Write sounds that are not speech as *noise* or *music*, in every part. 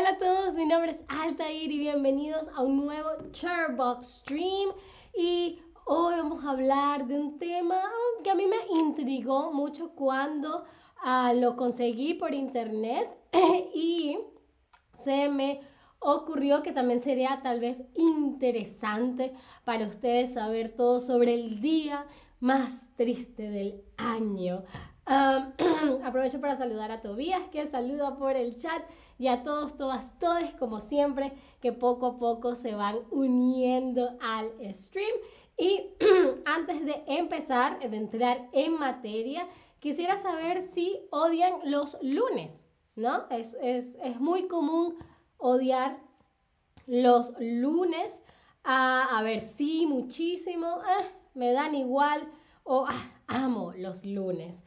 Hola a todos, mi nombre es Altair y bienvenidos a un nuevo Charbox Stream. Y hoy vamos a hablar de un tema que a mí me intrigó mucho cuando ah, lo conseguí por internet *clears throat* y se me ocurrió que también sería tal vez interesante para ustedes saber todo sobre el día más triste del año. *clears throat* aprovecho para saludar a Tobías, que saluda por el chat, y a todos, todas, todos, como siempre, que poco a poco se van uniendo al stream. Y *clears throat* antes de empezar, de entrar en materia, quisiera saber si odian los lunes, ¿no? Es, es, es muy común odiar los lunes. a ver, sí, muchísimo, eh, me dan igual o ah, amo los lunes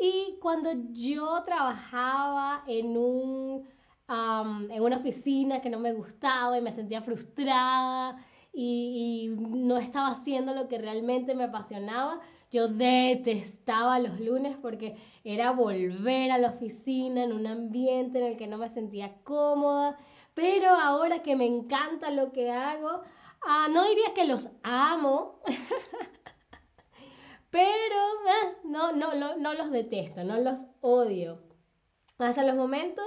y cuando yo trabajaba en, un, en una oficina que no me gustaba y me sentía frustrada y, no estaba haciendo lo que realmente me apasionaba, yo detestaba los lunes porque era volver a la oficina en un ambiente en el que no me sentía cómoda. Pero ahora que me encanta lo que hago, ah, no diría que los amo, *laughs* Pero eh, no, no, no, no los detesto, no los odio. Hasta los momentos,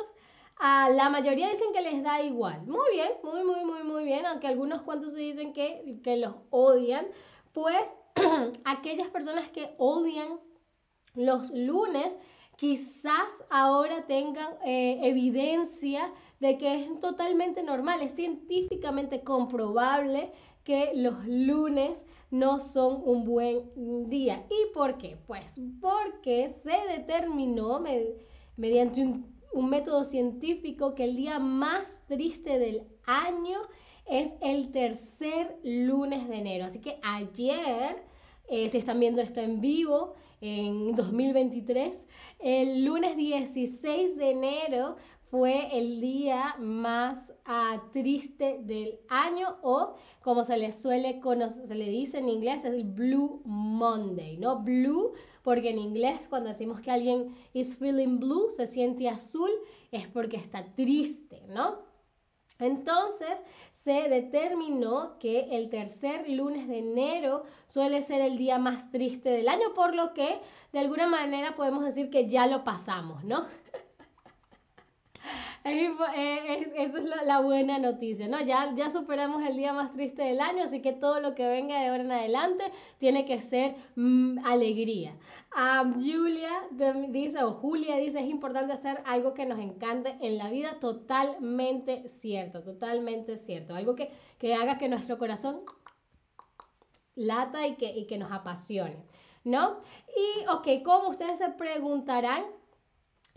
a la mayoría dicen que les da igual. Muy bien, muy, muy, muy, muy bien. Aunque algunos cuantos dicen que, que los odian. Pues *clears throat* aquellas personas que odian los lunes quizás ahora tengan eh, evidencia de que es totalmente normal, es científicamente comprobable que los lunes no son un buen día. ¿Y por qué? Pues porque se determinó mediante un, método científico que el día más triste del año es el tercer lunes de enero. Así que ayer, eh, si están viendo esto en vivo, en 2023, el lunes 16 de enero fue el día más ah, triste del año o como se le suele conocer, se le dice en inglés, es el Blue Monday, ¿no? Blue, porque en inglés cuando decimos que alguien is feeling blue, se siente azul, es porque está triste, ¿no? Entonces se determinó que el tercer lunes de enero suele ser el día más triste del año, por lo que de alguna manera podemos decir que ya lo pasamos, ¿no? Eh, esa es la, buena noticia, ¿no? Ya, ya superamos el día más triste del año, así que todo lo que venga de ahora en adelante tiene que ser mm, alegría. Julia dice, o Julia dice, es importante hacer algo que nos encante en la vida. Totalmente cierto, totalmente cierto. Algo que, que haga que nuestro corazón lata y que, y que nos apasione, ¿no? Y, ok, como ustedes se preguntarán,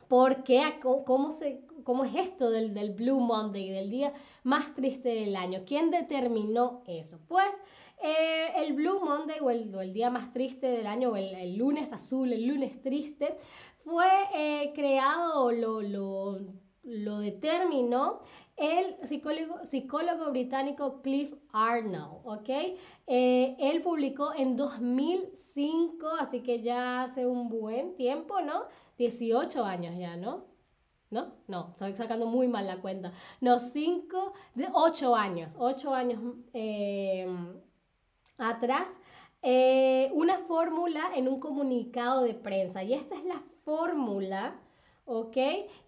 ¿por qué? ¿Cómo se, ¿Cómo es esto del, del Blue Monday, del día más triste del año? ¿Quién determinó eso? Pues eh, el Blue Monday o el, día más triste del año, o el, lunes azul, el lunes triste, fue eh, creado lo, lo, lo, determinó el psicólogo, psicólogo británico Cliff Arnold, ¿ok? Eh, él publicó en 2005, así que ya hace un buen tiempo, ¿no? 18 años ya, ¿no? ¿no? No, estoy sacando muy mal la cuenta. No, cinco, de ocho años, ocho años eh, atrás, eh, una fórmula en un comunicado de prensa. Y esta es la fórmula, ¿ok?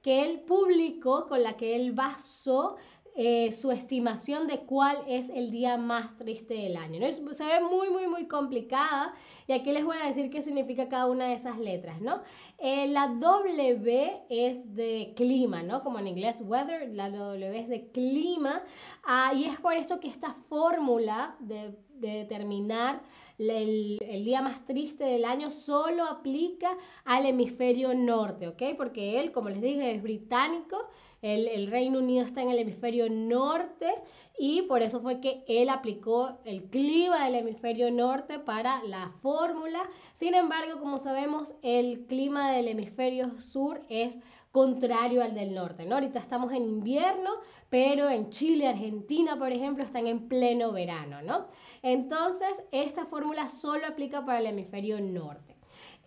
Que él publicó, con la que él basó eh, su estimación de cuál es el día más triste del año. ¿no? Se ve muy, muy, muy complicada y aquí les voy a decir qué significa cada una de esas letras, ¿no? Eh, la W es de clima, ¿no? Como en inglés weather, la W es de clima ah, y es por eso que esta fórmula de, determinar el, el, día más triste del año solo aplica al hemisferio norte, ¿ok? Porque él, como les dije, es británico el, Reino Unido está en el hemisferio norte y por eso fue que él aplicó el clima del hemisferio norte para la fórmula. Sin embargo, como sabemos, el clima del hemisferio sur es contrario al del norte. ¿no? Ahorita estamos en invierno, pero en Chile, Argentina, por ejemplo, están en pleno verano. ¿no? Entonces, esta fórmula solo aplica para el hemisferio norte.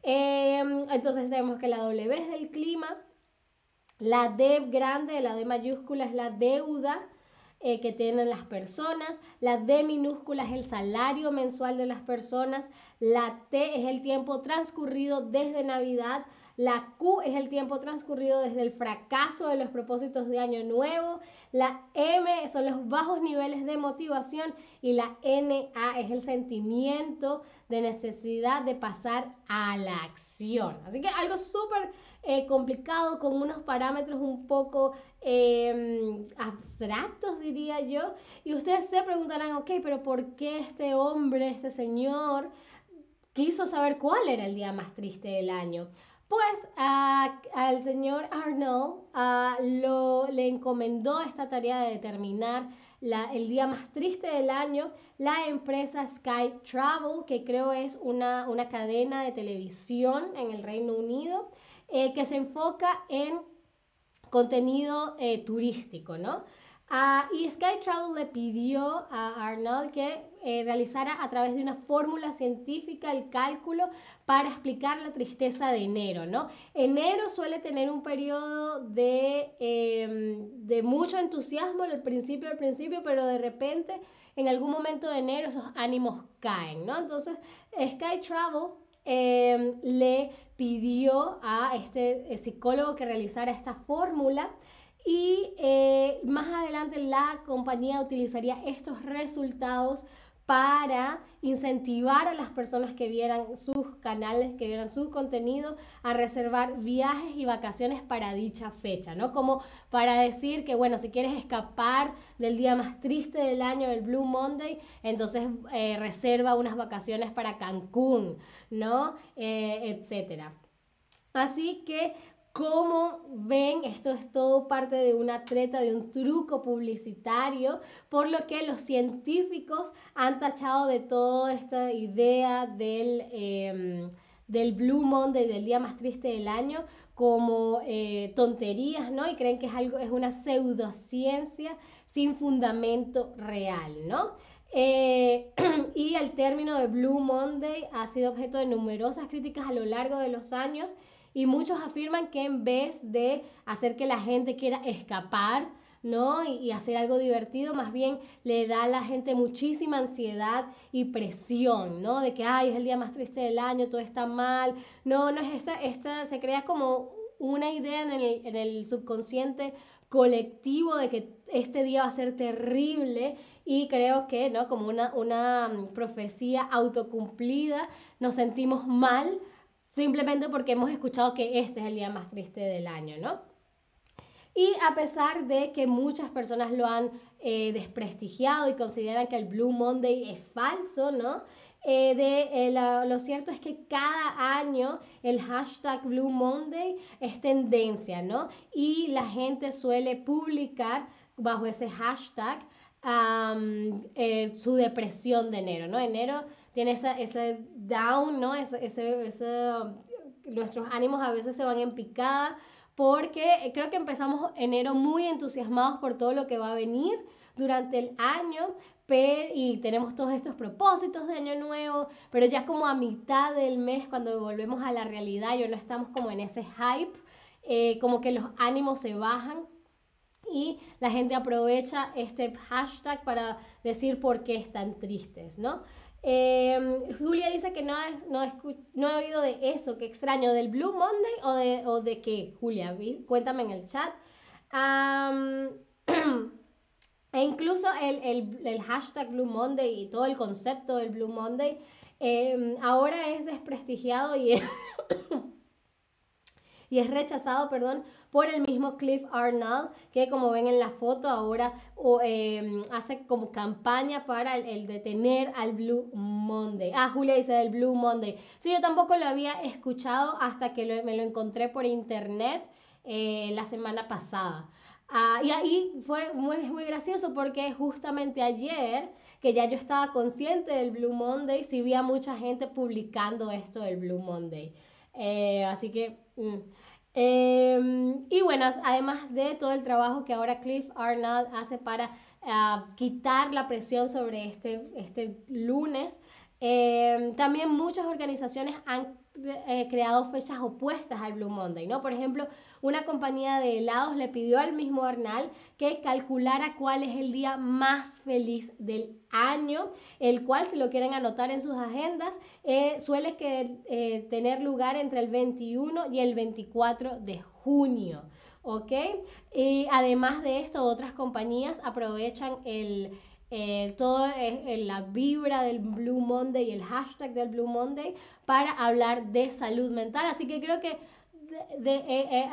Em, entonces tenemos que la W es del clima, La D grande, la D mayúscula es la deuda eh, que tienen las personas. La D minúscula es el salario mensual de las personas. La T es el tiempo transcurrido desde Navidad. La Q es el tiempo transcurrido desde el fracaso de los propósitos de Año Nuevo. La M son los bajos niveles de motivación. Y la NA es el sentimiento de necesidad de pasar a la acción. Así que algo súper eh, complicado con unos parámetros un poco em, abstractos, diría yo. Y ustedes se preguntarán, ok, pero ¿por qué este hombre, este señor, quiso saber cuál era el día más triste del año? Pues al señor Arnold lo, le encomendó esta tarea de determinar la, el día más triste del año la empresa Sky Travel, que creo es una, una cadena de televisión en el Reino Unido, eh, que se enfoca en contenido eh, turístico, ¿no? Ah, y Sky Travel le pidió a Arnold que eh, realizara a través de una fórmula científica el cálculo para explicar la tristeza de enero, ¿no? Enero suele tener un periodo de, em, de mucho entusiasmo al principio, al principio, pero de repente en algún momento de enero esos ánimos caen, ¿no? Entonces Sky Travel em, le pidió a este psicólogo que realizara esta fórmula y eh, más adelante la compañía utilizaría estos resultados para incentivar a las personas que vieran sus canales, que vieran su contenido, a reservar viajes y vacaciones para dicha fecha, ¿no? Como para decir que, bueno, si quieres escapar del día más triste del año, del Blue Monday, entonces eh, reserva unas vacaciones para Cancún, ¿no? Eh, etcétera. Así que como ven, esto es todo parte de una treta, de un truco publicitario, por lo que los científicos han tachado de toda esta idea del, em, del Blue Monday, del día más triste del año, como eh, tonterías, ¿no? Y creen que es, algo, es una pseudociencia sin fundamento real, ¿no? Eh, *clears throat* y el término de Blue Monday ha sido objeto de numerosas críticas a lo largo de los años y muchos afirman que en vez de hacer que la gente quiera escapar, ¿no? Y, hacer algo divertido, más bien le da a la gente muchísima ansiedad y presión, ¿no? De que, ay, es el día más triste del año, todo está mal. No, no es esa, esta se crea como una idea en el, en el subconsciente colectivo de que este día va a ser terrible y creo que, ¿no? Como una, una profecía autocumplida, nos sentimos mal simplemente porque hemos escuchado que este es el día más triste del año, ¿no? Y a pesar de que muchas personas lo han eh, desprestigiado y consideran que el Blue Monday es falso, ¿no? Eh, de, eh, lo cierto es que cada año el hashtag Blue Monday es tendencia, ¿no? Y la gente suele publicar bajo ese hashtag su depresión de enero, ¿no? Enero tiene ese down, ¿no? Ese, ese, nuestros ánimos a veces se van en picada porque creo que empezamos enero muy entusiasmados por todo lo que va a venir durante el año pero, y tenemos todos estos propósitos de año nuevo, pero ya como a mitad del mes cuando volvemos a la realidad, ya no estamos como en ese hype, eh, como que los ánimos se bajan y la gente aprovecha este hashtag para decir por qué están tristes, ¿no? Em, Julia dice que no, no, no he oído de eso, qué extraño, del Blue Monday o de, o de qué, Julia, cuéntame en el chat. *clears throat* e incluso el, el, el, hashtag Blue Monday y todo el concepto del Blue Monday em, ahora es desprestigiado y *coughs* y es rechazado, perdón, por el mismo Cliff Arnold, que como ven en la foto ahora em, hace como campaña para el, detener al Blue Monday. Ah, Julia dice del Blue Monday. Sí, yo tampoco lo había escuchado hasta que me lo encontré por internet eh, la semana pasada. Ah, y ahí fue muy, muy gracioso porque justamente ayer, que ya yo estaba consciente del Blue Monday, sí vi a mucha gente publicando esto del Blue Monday. Eh, así que mm, Em, y bueno, además de todo el trabajo que ahora Cliff Arnold hace para ah, quitar la presión sobre este, este lunes, em, también muchas organizaciones han eh, creado fechas opuestas al Blue Monday, ¿no? Por ejemplo, una compañía de helados le pidió al mismo Arnal que calculara cuál es el día más feliz del año, el cual, si lo quieren anotar en sus agendas, eh, suele que, eh, tener lugar entre el 21 y el 24 de junio. ¿Ok? Y además de esto, otras compañías aprovechan el, eh, todo la vibra del Blue Monday y el hashtag del Blue Monday para hablar de salud mental. Así que creo que eh, eh,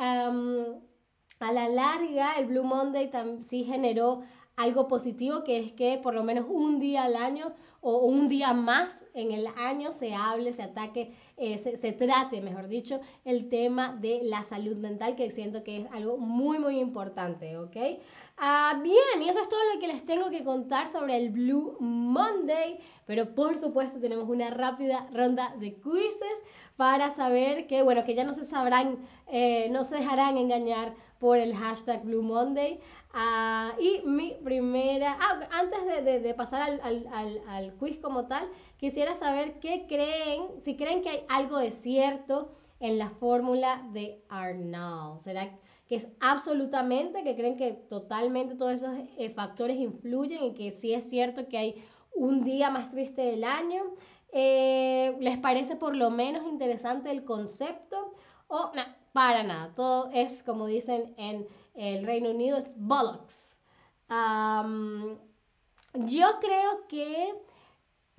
a la larga el Blue Monday sí generó algo positivo, que es que por lo menos un día al año o un día más en el año se hable, se ataque, se, se, trate, mejor dicho, el tema de la salud mental, que siento que es algo muy, muy importante, ¿ok? Ah, bien, y eso es todo lo que les tengo que contar sobre el Blue Monday, pero por supuesto tenemos una rápida ronda de quizzes para saber que, bueno, que ya no se sabrán, eh, no se dejarán engañar por el hashtag Blue Monday. Ah, y mi primera, ah, antes de, de, pasar al, al, al, quiz como tal, quisiera saber qué creen, si creen que hay algo de cierto en la fórmula de Arnold. ¿Será que es absolutamente, que creen que totalmente todos esos eh, factores influyen y que sí es cierto que hay un día más triste del año. Eh, ¿Les parece por lo menos interesante el concepto? O no, para nada, todo es como dicen en el Reino Unido, es bollocks. Yo creo que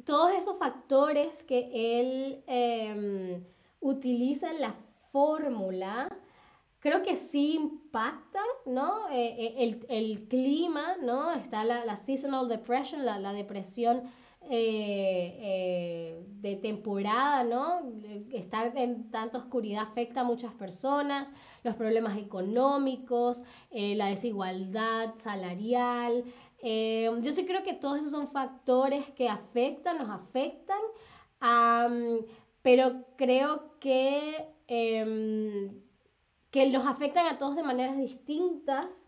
todos esos factores que él em, utiliza en la fórmula, creo que sí impactan, ¿no? Eh, eh, el, el, clima, ¿no? Está la, la seasonal depression, la, la depresión eh, de temporada, ¿no? Estar en tanta oscuridad afecta a muchas personas, los problemas económicos, la desigualdad salarial. yo sí creo que todos esos son factores que afectan, nos afectan, pero creo que em, que los afectan a todos de maneras distintas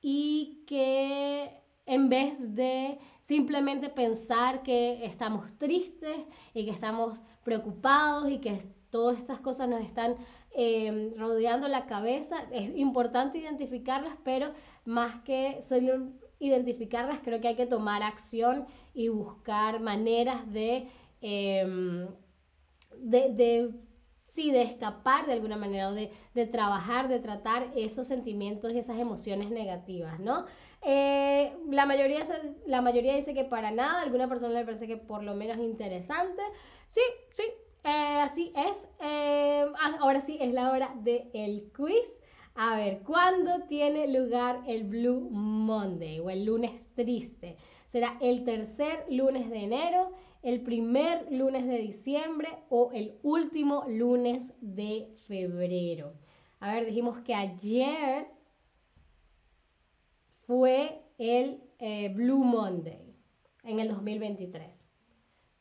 y que en vez de simplemente pensar que estamos tristes y que estamos preocupados y que todas estas cosas nos están em, rodeando la cabeza, es importante identificarlas, pero más que solo identificarlas, creo que hay que tomar acción y buscar maneras de, em, de, de sí, de escapar de alguna manera o de, trabajar, de tratar esos sentimientos y esas emociones negativas, ¿no? Eh, la, mayoría, la mayoría dice que para nada, alguna persona le parece que por lo menos interesante. Sí, sí, eh, así es. Eh, ah, ahora sí es la hora del quiz. A ver, ¿cuándo tiene lugar el Blue Monday o el lunes triste? Será el tercer lunes de enero, el primer lunes de diciembre o el último lunes de febrero. A ver, dijimos que ayer fue el eh, Blue Monday en el 2023.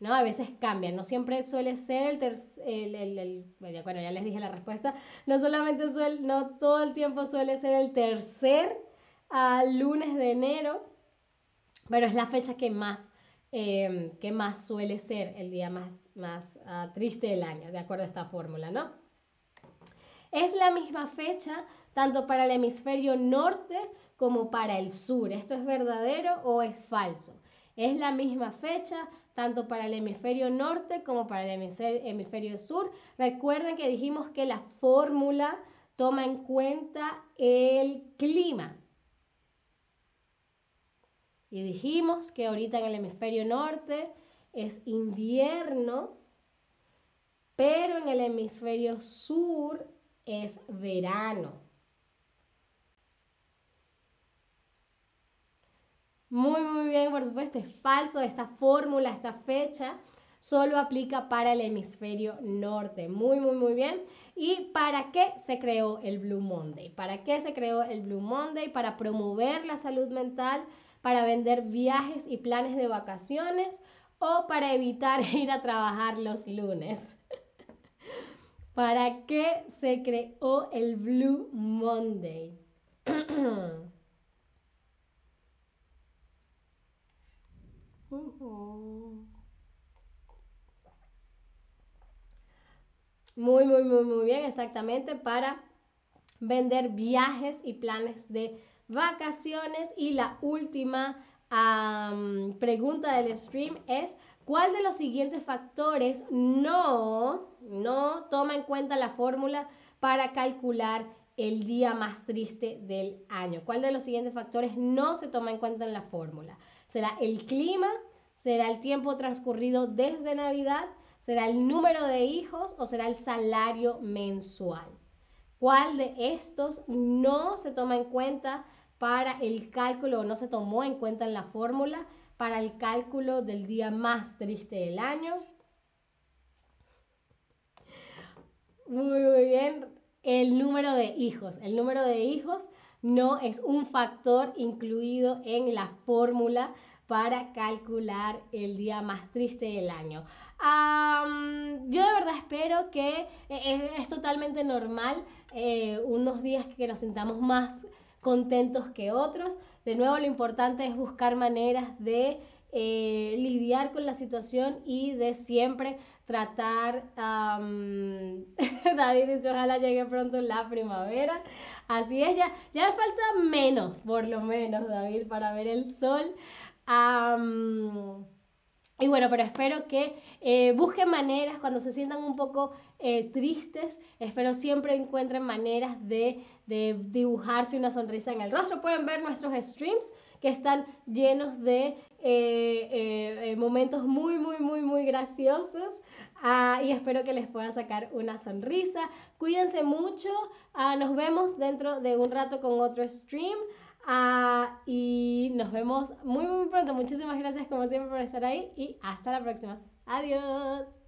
¿no? A veces cambia, no siempre suele ser el tercer, el, bueno, ya les dije la respuesta, no solamente suele, no todo el tiempo suele ser el tercer lunes de enero, pero es la fecha que más Em, ¿Qué más suele ser el día más, más ah, triste del año, de acuerdo a esta fórmula, ¿no? Es la misma fecha tanto para el hemisferio norte como para el sur. ¿Esto es verdadero o es falso? Es la misma fecha tanto para el hemisferio norte como para el hemisferio sur. Recuerden que dijimos que la fórmula toma en cuenta el clima. Y dijimos que ahorita en el hemisferio norte es invierno, pero en el hemisferio sur es verano. Muy, muy bien, por supuesto, es falso. Esta fórmula, esta fecha, solo aplica para el hemisferio norte. Muy, muy, muy bien. ¿Y para qué se creó el Blue Monday? ¿Para qué se creó el Blue Monday? Para promover la salud mental para vender viajes y planes de vacaciones o para evitar *laughs* ir a trabajar los lunes. *laughs* ¿Para qué se creó el Blue Monday? *clears throat* Muy, muy, muy, muy bien, exactamente, para vender viajes y planes de vacaciones. Y la última pregunta del stream es, ¿cuál de los siguientes factores no, no toma en cuenta la fórmula para calcular el día más triste del año? ¿Cuál de los siguientes factores no se toma en cuenta en la fórmula? ¿Será el clima? ¿Será el tiempo transcurrido desde Navidad? ¿Será el número de hijos o será el salario mensual? ¿Cuál de estos no se toma en cuenta para el cálculo o no se tomó en cuenta en la fórmula para el cálculo del día más triste del año? Muy, bien. El número de hijos. El número de hijos no es un factor incluido en la fórmula para calcular el día más triste del año yo espero que eh, es, totalmente normal eh, unos días que nos sintamos más contentos que otros. De nuevo, lo importante es buscar maneras de eh, lidiar con la situación y de siempre tratar, *laughs* David dice, ojalá llegue pronto la primavera. Así es, ya, ya falta menos, por lo menos, David, para ver el sol. Y bueno, pero espero que eh, busquen maneras cuando se sientan un poco eh, tristes, espero siempre encuentren maneras de, dibujarse una sonrisa en el rostro. Pueden ver nuestros streams que están llenos de eh, momentos muy, muy, muy, muy graciosos. Ah, y espero que les pueda sacar una sonrisa. Cuídense mucho. Ah, nos vemos dentro de un rato con otro stream. Ah, y nos vemos muy, muy pronto. Muchísimas gracias como siempre por estar ahí y hasta la próxima. Adiós.